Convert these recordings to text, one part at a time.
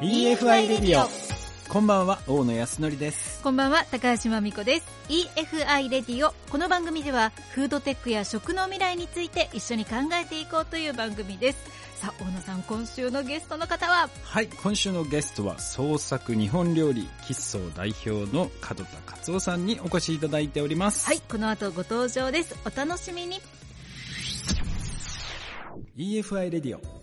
EFI レディオこんばんは大野康則です。こんばんは高橋真美子です。EFI レディオこの番組ではフードテックや食の未来について一緒に考えていこうという番組です。さあ大野さん今週のゲストの方は？はい今週のゲストは創作日本料理喫茶代表の門田勝夫さんにお越しいただいております。はいこの後ご登場です。お楽しみに。EFI レディオ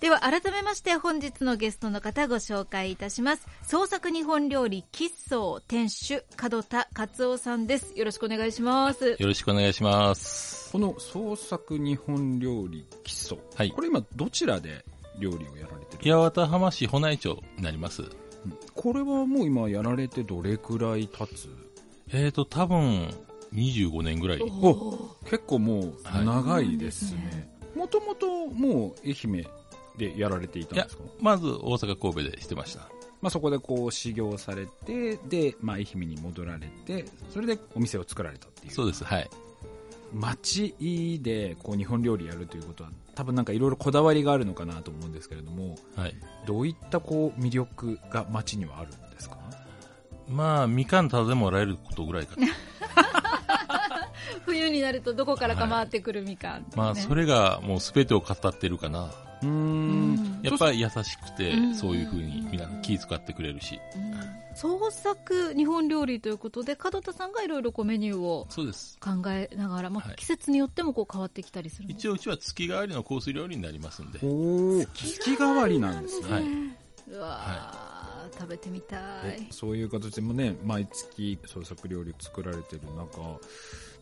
では改めまして本日のゲストの方ご紹介いたします。創作日本料理喫茶店主門田勝夫さんです。よろしくお願いします。よろしくお願いします。この創作日本料理喫茶、はい。これ今どちらで料理をやられてる八幡浜市保内町になります。これはもう今やられてどれくらい経つ？えーと、多分、25年ぐらい。お結構もう長いですね。もともともう愛媛でやられていたんですか？まず大阪神戸でしてました。まあ、そこでこう修行されてで、まあ、愛媛に戻られてそれでお店を作られたっていうそうです、はい。町でこう日本料理やるということは多分なんかいろいろこだわりがあるのかなと思うんですけれどもはい。どういったこう魅力が町にはあるんですか？まあ、みかんただでもらえることぐらいかな。冬になるとどこからか回ってくるみかん、ねまあ、それがもう全てを語ってるかな。うん。んやっぱり優しくてうん、そういうふうにみんな気遣ってくれるし。創作日本料理ということで門田さんがいろいろこうメニューをそうです。考えながら、まあはい。季節によってもこう変わってきたりするんです一応、うちは月替わりのコース料理になりますんで。おお月替わりなんですね、はい。うわー、食べてみたえいそういう形でもね毎月創作料理を作られてる中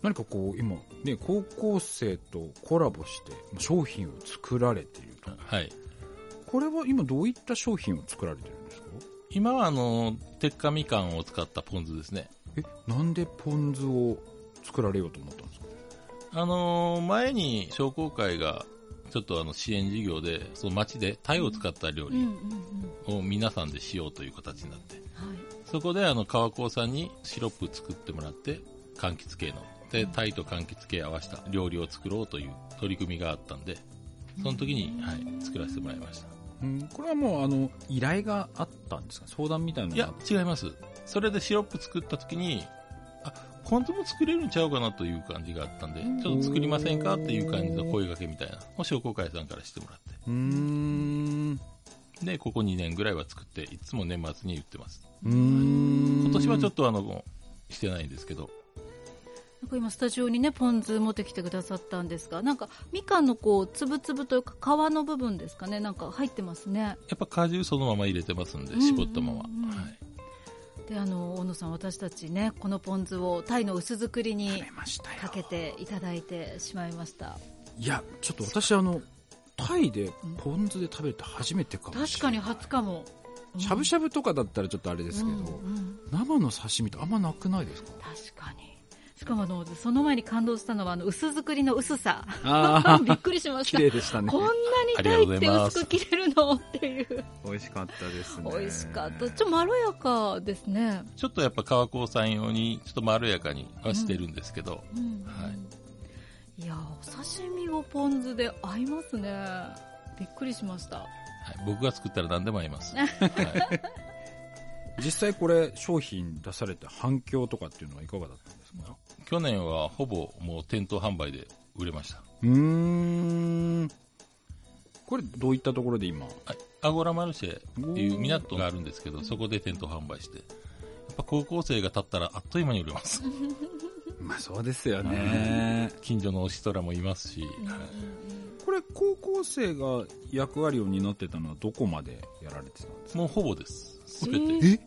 何かこう今ね高校生とコラボして商品を作られていると。はい。これは今どういった商品を作られてるんですか？今は、あの、鉄火みかんを使ったポン酢ですね。えなんでポン酢を作られようと思ったんですか？あのー前に商工会が、ちょっとあの支援事業で、その町で鯛を使った料理を皆さんでしようという形になって、はい。そこであの川高さんにシロップ作ってもらって、柑橘系の。で、鯛と柑橘系合わせた料理を作ろうという取り組みがあったんで、その時に、はい、作らせてもらいました。うん。これはもうあの依頼があったんですか？相談みたいなのいや、違います。それでシロップ作った時に、あ、ポン酢も作れるんちゃうかなという感じがあったんで、ちょっと作りませんか？っていう感じの声掛けみたいな、を商工会さんからしてもらって。うーんで、ここ2年ぐらいは作って、いつも年末に言ってます。今年はちょっととあの、してないんですけど、なんか今スタジオにねポン酢持ってきてくださったんですがなんかみかんのこうつぶつぶというか皮の部分ですかねなんか入ってますねやっぱ果汁そのまま入れてますんで、うん絞ったまま。うんうんはい。であの大野さん私たちねこのポン酢をタイの薄作りにかけていただいてしまいましたいやちょっと私あのタイでポン酢で食べて初めてかもし確れない。かに初かも。しゃぶしゃぶとかだったらちょっとあれですけど、うんうん。生の刺身ってあんまなくないですか？確かに。しかもあのその前に感動したのはあの薄作りの薄さ。あ びっくりしました。綺麗でしたね。こんなにありがとうごタイって薄く切れるのっていう。美味しかったですね。美味しかった。ちょっとまろやかですね、ちょっとやっぱ川高さん用に、ちょっとまろやかにはしてるんですけど、うん。はいいやお刺身をポン酢で合いますね。びっくりしました。はい、僕が作ったら何でも合います。はい、実際これ商品出されて反響とかっていうのはいかがだったんですか？去年はほぼもう店頭販売で売れました。うーん。これどういったところで今？はい、アゴラマルシェっていう港があるんですけど、そこで店頭販売して、やっぱ高校生が立ったらあっという間に売れます。まあそうですよね。近所のおしとらもいますし、はいこれ高校生が役割を担ってたのはどこまでやられてたんですか？もうほぼです。すべて。え？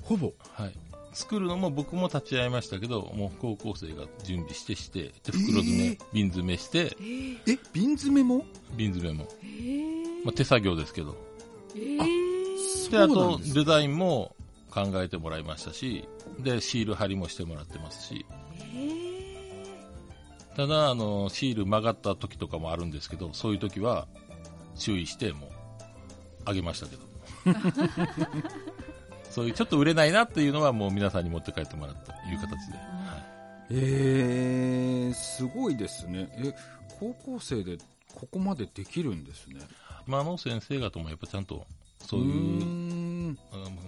ほぼ？はい。作るのも僕も立ち会いましたけど、もう高校生が準備してして、で袋詰め、えー瓶詰めして、え？瓶詰めも？瓶詰めも、えー？まあ、手作業ですけど。えー？で、あとそうなんですデザインも考えてもらいましたし、で、シール貼りもしてもらってますし、ただ、あの、シール曲がった時とかもあるんですけど、そういう時は注意して、もう、あげましたけど。そういうちょっと売れないなっていうのはもう皆さんに持って帰ってもらったという形で。はいえー、すごいですね。え、高校生でここまでできるんですね。今の先生方もやっぱちゃんと、そういう、ん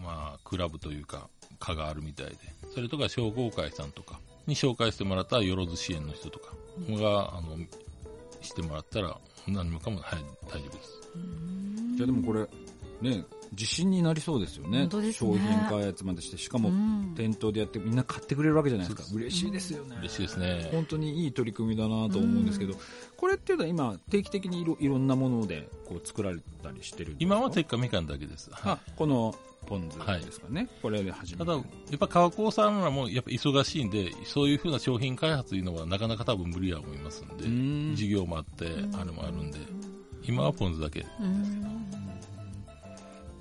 まあ、クラブというか、課があるみたいで、それとか商工会さんとかに紹介してもらったよろず支援の人とかが、あの、してもらったら、何もかも、はい、大丈夫です。いやでもこれ、ね、自信になりそうですよね。ね商品開発までして、しかもうん店頭でやってみんな買ってくれるわけじゃないですか。そう嬉しいですよね。嬉しいですね。本当にいい取り組みだなと思うんですけど、これっていうのは今、定期的にいろいろんなものでこう作られたりしてるんですか今は鉄火みかんだけです。はいあ、このポン酢ですかね。これで始めただ、やっぱ川高さんらもやっぱ忙しいんで、そういうふうな商品開発というのはなかなか多分無理やと思いますんで、ん事業もあって、あれもあるんで、今はポン酢だけ。うん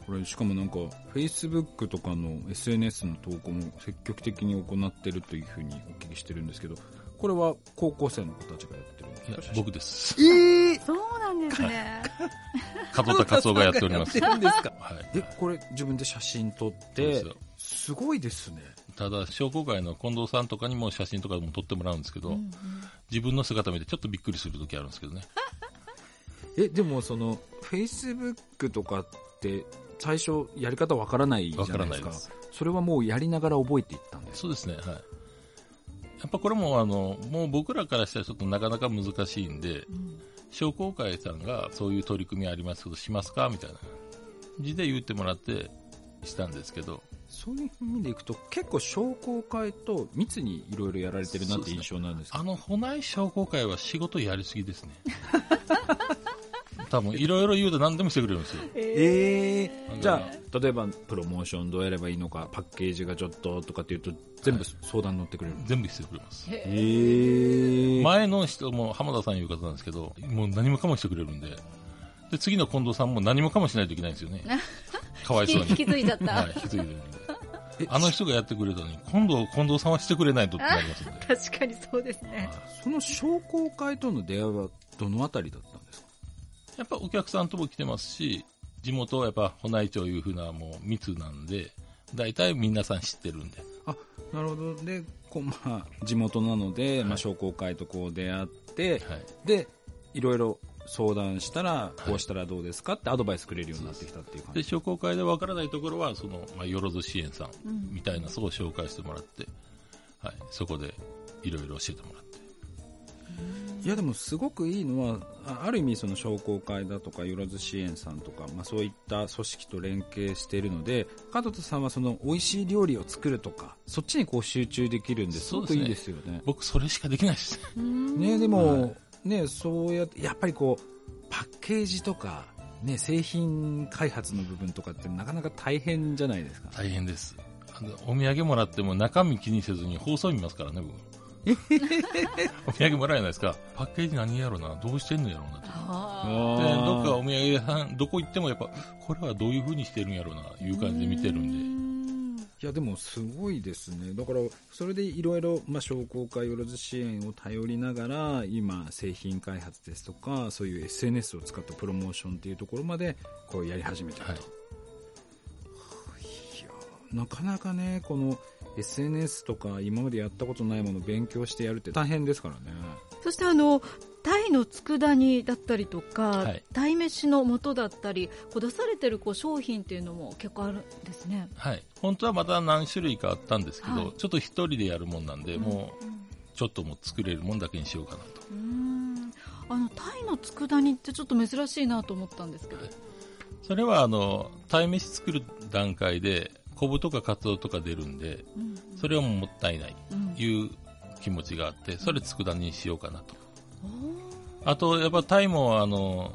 これしかもなんか、Facebook とかの SNS の投稿も積極的に行ってるというふうにお聞きしてるんですけど、これは高校生の子たちがやってるんですか、僕です。えー、そうなんですね。門田勝夫がやっております。やってるんですか？はい。え、これ自分で写真撮っそうてですごいですね。ただ、商工会の近藤さんとかにも写真とかも撮ってもらうんですけど、自分の姿見てちょっとびっくりする時あるんですけどね。え、でもその、Facebook とかって、最初やり方わからないじゃないですか。それはもうやりながら覚えていったんですそうですね、はい。やっぱこれもあの、もう僕らからしたらちょっとなかなか難しいんで、商工会さんがそういう取り組みありますけど、しますかみたいな感じで言ってもらってしたんですけど、そういう意味でいくと、結構商工会と密にいろいろやられてるなって印象なんですけど、あの、保内商工会は仕事やりすぎですね。多分、いろいろ言うと何でもしてくれるんですよ。ええなんかじゃあ、例えばプロモーションどうやればいいのか、パッケージがちょっととかっていうと、全部相談乗ってくれる。全部してくれます。ええ前の人も浜田さんいう方なんですけど、もう何もかもしてくれるんで、で、次の近藤さんも何もかもしないといけないんですよね。かわいそうに。引き継いじゃった。はい、引き継いでるんで。あの人がやってくれたのに、今度、近藤さんはしてくれないとってなりますんで。確かにそうですね。その商工会との出会いはどのあたりだった？やっぱお客さんとも来てますし、地元はやっぱ、保内町いうふうなもう密なんで、大体皆さん知ってるんで。あ、なるほど。で、こう、まあ、地元なので、まあ、はい商工会とこう出会って、はい。で、いろいろ相談したら、こうしたらどうですかってアドバイスくれるようになってきたっていう感で、じ。商工会でわからないところは、その、まあ、よろず支援さんうんみたいな層を紹介してもらって、はい、そこでいろいろ教えてもらって。いやでもすごくいいのは、あある意味その商工会だとか、よろず支援さんとか、まあそういった組織と連携しているので、門田さんはその美味しい料理を作るとか、そっちにこう集中できるんですごくいいですよね。僕、それしかできないです。ねでも、ねそうやって、やっぱりこう、パッケージとか、ね、製品開発の部分とかってなかなか大変じゃないですか。大変です。お土産もらっても中身気にせずに放送見ますからね、僕。お土産もらえないですか？パッケージ何やろな？どうしてんのやろうなと。あで、どっかあお土産屋さん、どこ行ってもやっぱ、これはどういう風にしてるんやろうな、いう感じで見てるんで。いやでもすごいですね。だから、それでいろいろ、まあ、商工会よろず支援を頼りながら、今、製品開発ですとか、そういう SNS を使ったプロモーションっていうところまで、こうやり始めてると。はい。いやなかなかね、この SNS とか今までやったことないものを勉強してやるって大変ですからね。そしてあの、タイの佃煮だったりとか、はい鯛めしの素だったり、こう出されてるこう商品っていうのも結構あるんですね。はい。本当はまた何種類かあったんですけど、はいちょっと一人でやるもんなんで、もう、ちょっともう作れるもんだけにしようかなと。うーんあのタイの佃煮ってちょっと珍しいなと思ったんですけど、それは、あの、鯛めし作る段階で、昆布とかカツオとか出るんで、うんそれはもったいない、うんいう気持ちがあって、それ佃煮にしようかなと。あと、やっぱタイも、あの、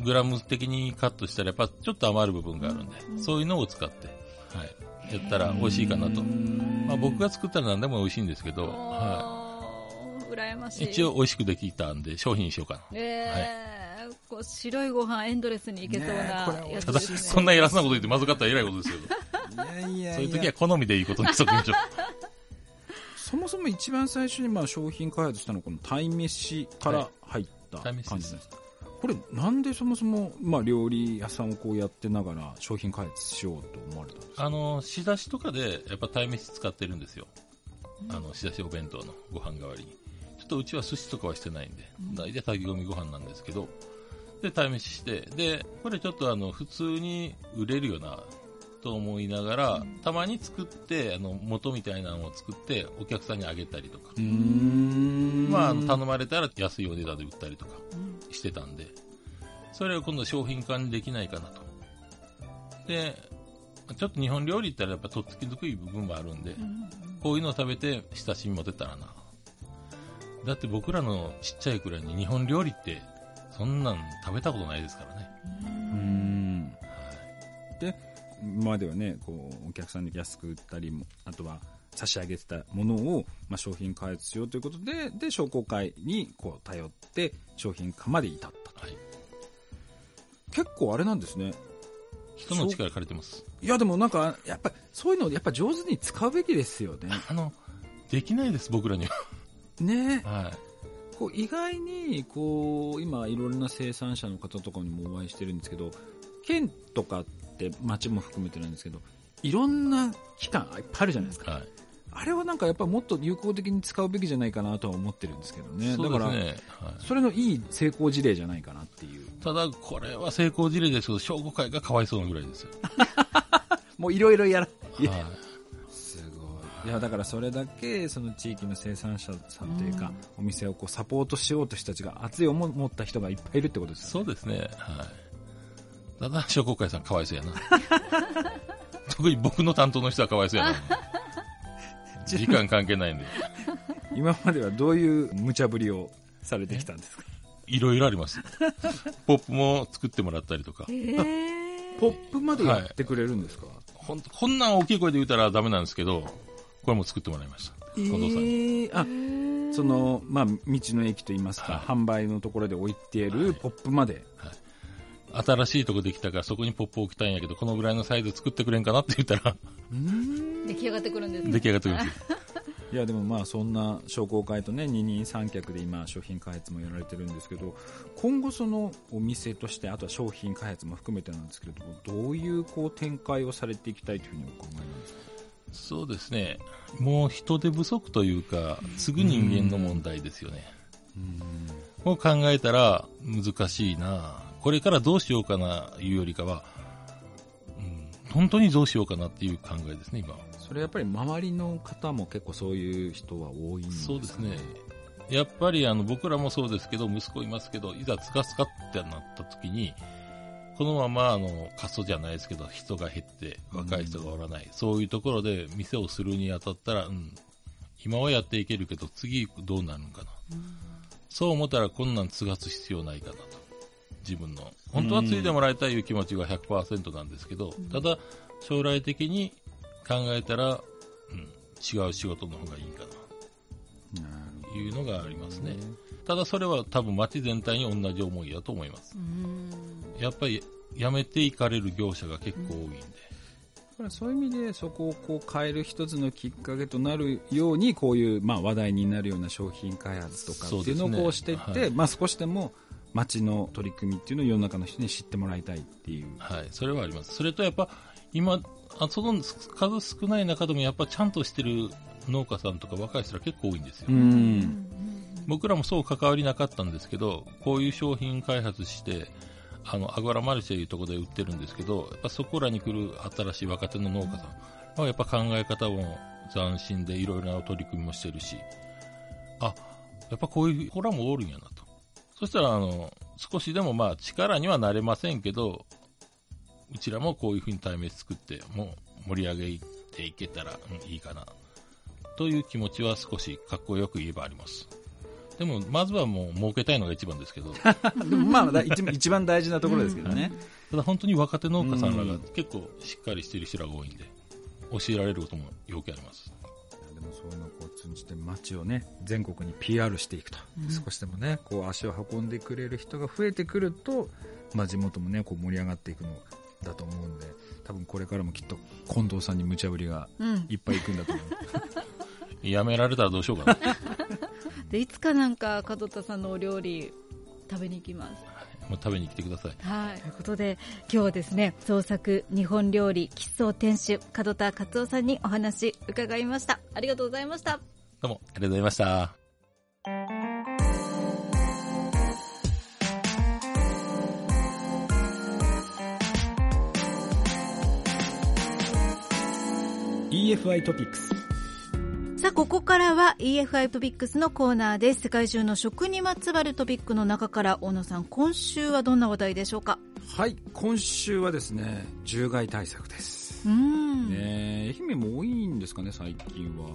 グラム的にカットしたら、やっぱちょっと余る部分があるんで、うんそういうのを使って、はい、やったら美味しいかなと。まあ僕が作ったら何でも美味しいんですけど、はあー羨ましい。い。一応美味しくできたんで、商品にしようかな。えーこう白いご飯エンドレスにいけそうなねただ。そんな偉そうなこと言ってまずかったら偉いことですけど、そういう時は好みでいいことにしときましょう。そもそも一番最初にまあ商品開発したのはこの鯛めしから入った。感じなんです。か、これなんでそもそもまあ料理屋さんをこうやってながら商品開発しようと思われたんですか？あの、仕出しとかで、やっぱ鯛めし使ってるんですよ。あの、仕出しお弁当のご飯代わりに。ちょっとうちは寿司とかはしてないんで、大体炊き込みご飯なんですけど、で、試しして、で、これちょっとあの、普通に売れるよな、と思いながら、たまに作って、あの、元みたいなのを作って、お客さんにあげたりとか、まあ頼まれたら安いお値段で売ったりとかしてたんで、それを今度商品化にできないかなと。で、ちょっと日本料理って言ったらやっぱとっつきにくい部分もあるんで、こういうのを食べて親しみ持てたらな。だって僕らのちっちゃいくらいに日本料理って、そんなん食べたことないですからね。うーん。で今まではねこうお客さんに安く売ったりもあとは差し上げてたものを、まあ、商品開発しようということでで商工会にこう頼って商品化まで至ったとはい。結構あれなんですね人の力借りてます。いやでもなんかやっぱそういうのやっぱ上手に使うべきですよね あの、できないです、僕らには。ねはい。こう意外にこう今いろいろな生産者の方とかにもお会いしてるんですけど県とかって町も含めてなんですけどいろんな機関いっぱいあるじゃないですかはい。あれはなんかやっぱもっと有効的に使うべきじゃないかなとは思ってるんですけどねそうだから。はい。それのいい成功事例じゃないかなっていうただ、これは成功事例ですけど、商工会がかわいそうなぐらいですよ。もういろいろやらいやはい。すごいいやだからそれだけその地域の生産者さんというか、お店をこうサポートしようとした人たちが熱い思いを持った人がいっぱいいるってことですよねそうですね。はい。ただ、商工会さんかわいそうやな。特に僕の担当の人はかわいそうやな。時間関係ないんで。今まではどういう無茶ぶりをされてきたんですか？いろいろあります。ポップも作ってもらったりとか。ポップまでやってくれるんですか、ほんと、こんなん大きい声で言うたらダメなんですけど、これも作ってもらいました。え近藤さんに。ー、あその、まあ、道の駅といいますか、はい販売のところで置いているポップまで、新しいとこできたからそこにポップ置きたいんやけど、このぐらいのサイズ作ってくれんかなって言ったら、出来上がってくるんですね。出来上がってくるんですよ。いやでもまあそんな商工会とね二人三脚で今商品開発もやられてるんですけど今後そのお店としてあとは商品開発も含めてなんですけれどもどういうこう展開をされていきたいというふうにお考えなんですか？そうですね。もう人手不足というか、すぐ人間の問題ですよね。を考えたら難しいなこれからどうしようかないうよりかは、うん、本当にどうしようかなっていう考えですね、今は。それやっぱり周りの方も結構そういう人は多いんですかそうですね。やっぱりあの僕らもそうですけど、息子いますけど、いざつかつかってなった時に、このままあの過疎じゃないですけど、人が減って若い人がおらない、そういうところで店をするにあたったら、うん、今はやっていけるけど、次どうなるのかな。そう思ったらこんなん継がす必要ないかなと。自分の。本当は継いでもらいたいいう気持ちが100%なんですけど、ただ将来的に考えたら、うん、違う仕事の方がいいかな。なるほいうのがありますねど。ただそれは多分街全体に同じ思いだと思います。やっぱり辞めていかれる業者が結構多いんで。だからそういう意味でそこをこう変える一つのきっかけとなるようにこういうまあ話題になるような商品開発とかっていうのをこうしていって、はいまあ少しでも街の取り組みっていうのを世の中の人に知ってもらいたいっていう。はい。それはあります。それとやっぱ今、あその数少ない中でもやっぱちゃんとしてる農家さんとか若い人は結構多いんですよ。ん。僕らもそう関わりなかったんですけど、こういう商品開発して、あの、アグラマルシェいうところで売ってるんですけど、やっぱそこらに来る新しい若手の農家さんはやっぱ考え方も斬新でいろいろな取り組みもしてるし、あ、やっぱこういう子らもおるんやなと。そしたら、あの、少しでもまあ力にはなれませんけど、うちらもこういうふうに対面作って、もう盛り上げていけたら、うんいいかな。という気持ちは少しかっこよく言えばあります。でも、まずはもう儲けたいのが一番ですけど、たでもまあだ一番一番大事なところですけどね。だ本当に若手農家さんらがうん結構しっかりしてる人らが多いんで、教えられることもよくあります。でもそういうのをこう通じて街をね全国に PR していくと、少しでもねこう足を運んでくれる人が増えてくると、まあ、地元もねこう盛り上がっていくのだと思うんで多分これからもきっと近藤さんに無茶ぶりがうん。いっぱいいくんだと思う、やめられたらどうしようかな。でいつかなんか門田さんのお料理食べに行きますまあ、食べに来てください。はい、ということで今日はですね創作日本料理喫茶店主門田勝夫さんにお話伺いました。ありがとうございました。どうもありがとうございました。EFI トピックスさあ、ここからは EFI トピックスのコーナーです。世界中の食にまつわるトピックの中から、大野さん、今週はどんな話題でしょうか？はい今週はですね獣害対策です、うん。ね愛媛も多いんですかね最近は。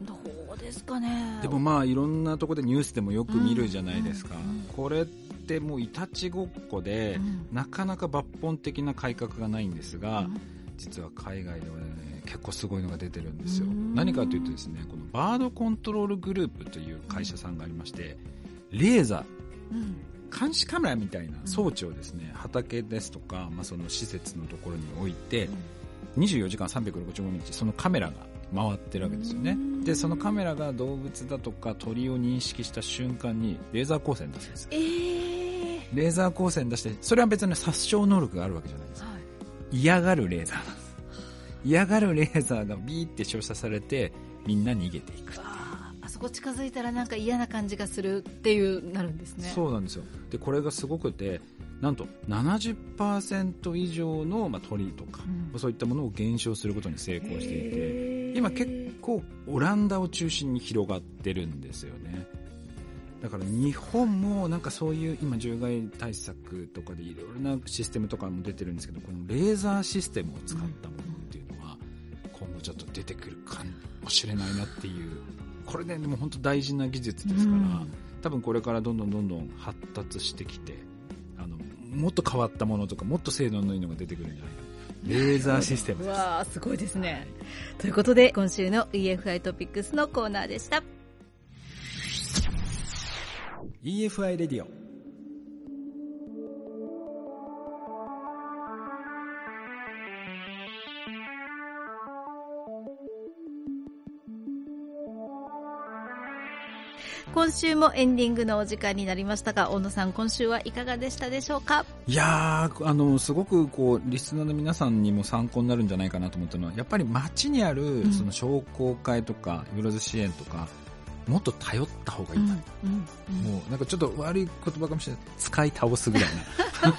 どうですかね。でもまあいろんなところでニュースでもよく見るじゃないですか、これってもういたちごっこで、うん。なかなか抜本的な改革がないんですが、うん実は海外ではね結構すごいのが出てるんですよ。うん。何かというとですねこのバードコントロールグループという会社さんがありましてレーザーうん。監視カメラみたいな装置をですね、畑ですとか、まあ、その施設のところに置いて、24時間365日そのカメラが回ってるわけですよね。うん。でそのカメラが動物だとか鳥を認識した瞬間にレーザー光線出すんですよ。えー。レーザー光線出してそれは別に殺傷能力があるわけじゃないですはい。嫌がるレーザーなんです嫌がるレーザーがビーって照射されてみんな逃げていくあそこ近づいたらなんか嫌な感じがするっていうなるんですね。そうなんですよ。でこれがすごくてなんと70%以上の、まあ、鳥とか、うん。そういったものを減少することに成功していて今結構オランダを中心に広がってるんですよねだから日本もなんかそういう今獣害対策とかでいろいろなシステムとかも出てるんですけどこのレーザーシステムを使ったものっていうのは今後ちょっと出てくるかもしれないなっていうこれねでも本当大事な技術ですから、うん多分これからどんどんどんどん発達してきてあのもっと変わったものとかもっと精度のいいのが出てくるんじゃないかレーザーシステムですうわーすごいですね。ということで、今週の EFI トピックスのコーナーでした。EFI レディオ今週もエンディングのお時間になりましたが、大野さん、今週はいかがでしたでしょうか？いやーあのすごくこうリスナーの皆さんにも参考になるんじゃないかなと思ったのはやっぱり街にあるん。その商工会とかよろず支援とかもっと頼った方がいいな、もうなんかちょっと悪い言葉かもしれない。使い倒すぐらいな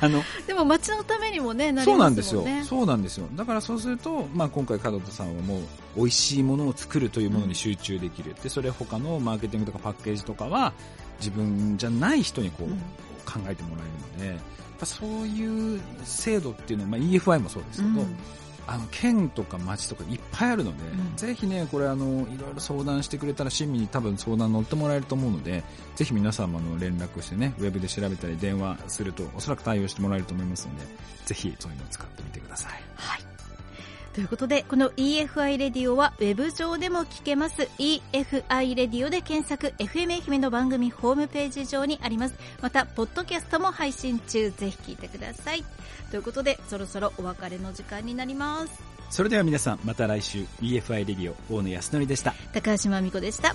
あのでも街のためにもね、なりそうなますもんですよ。そうなんですよ。だからそうすると、まあ今回門田さんはもう美味しいものを作るというものに集中できる。で、それ他のマーケティングとかパッケージとかは自分じゃない人にこう、うん。考えてもらえるので、やっぱそういう制度っていうのは、まあ EFI もそうですけど、うんあの県とか町とかいっぱいあるので、うんぜひねこれあのいろいろ相談してくれたら親身に多分相談乗ってもらえると思うのでぜひ皆様の連絡してねウェブで調べたり電話するとおそらく対応してもらえると思いますのでぜひそういうのを使ってみてくださいはい。ということで、この EFI レディオはウェブ上でも聞けます。EFI レディオで検索、FM 愛媛の番組ホームページ上にあります。また、ポッドキャストも配信中。ぜひ聞いてください。ということで、そろそろお別れの時間になります。それでは皆さんまた来週 EFI レディオ大野康則でした高橋真美子でした。